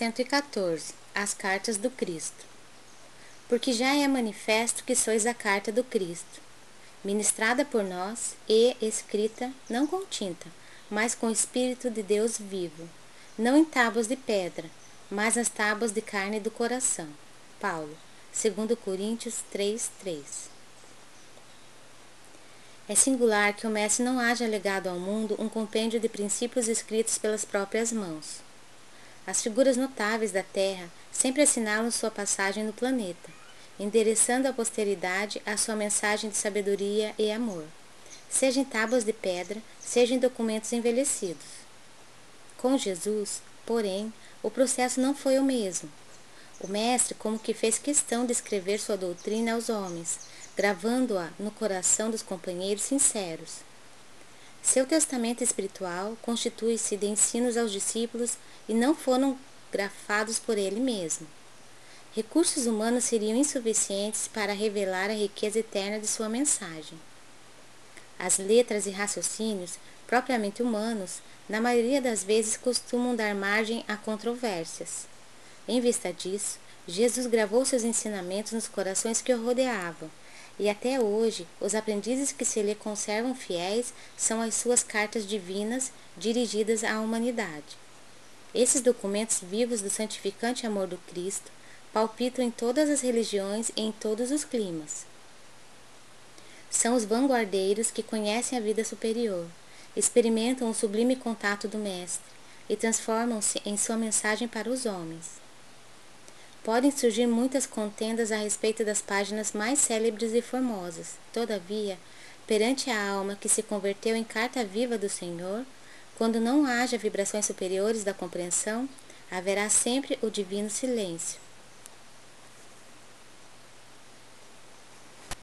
114 As Cartas do Cristo. Porque já é manifesto que sois a carta do Cristo, ministrada por nós e escrita, não com tinta, mas com o Espírito de Deus vivo, não em tábuas de pedra, mas nas tábuas de carne do coração. Paulo, 2 Coríntios 3, 3 É singular que o Mestre não haja legado ao mundo um compêndio de princípios escritos pelas próprias mãos as figuras notáveis da Terra sempre assinalam sua passagem no planeta, endereçando à posteridade a sua mensagem de sabedoria e amor, seja em tábuas de pedra, seja em documentos envelhecidos. Com Jesus, porém, o processo não foi o mesmo. O mestre como que fez questão de escrever sua doutrina aos homens, gravando-a no coração dos companheiros sinceros seu testamento espiritual constitui-se de ensinos aos discípulos e não foram grafados por ele mesmo. Recursos humanos seriam insuficientes para revelar a riqueza eterna de sua mensagem. As letras e raciocínios, propriamente humanos, na maioria das vezes costumam dar margem a controvérsias. Em vista disso, Jesus gravou seus ensinamentos nos corações que o rodeavam, e até hoje os aprendizes que se lhe conservam fiéis são as suas cartas divinas dirigidas à humanidade. Esses documentos vivos do santificante amor do Cristo palpitam em todas as religiões e em todos os climas. São os vanguardeiros que conhecem a vida superior, experimentam o sublime contato do Mestre e transformam-se em sua mensagem para os homens. Podem surgir muitas contendas a respeito das páginas mais célebres e formosas. Todavia, perante a alma que se converteu em carta viva do Senhor, quando não haja vibrações superiores da compreensão, haverá sempre o divino silêncio.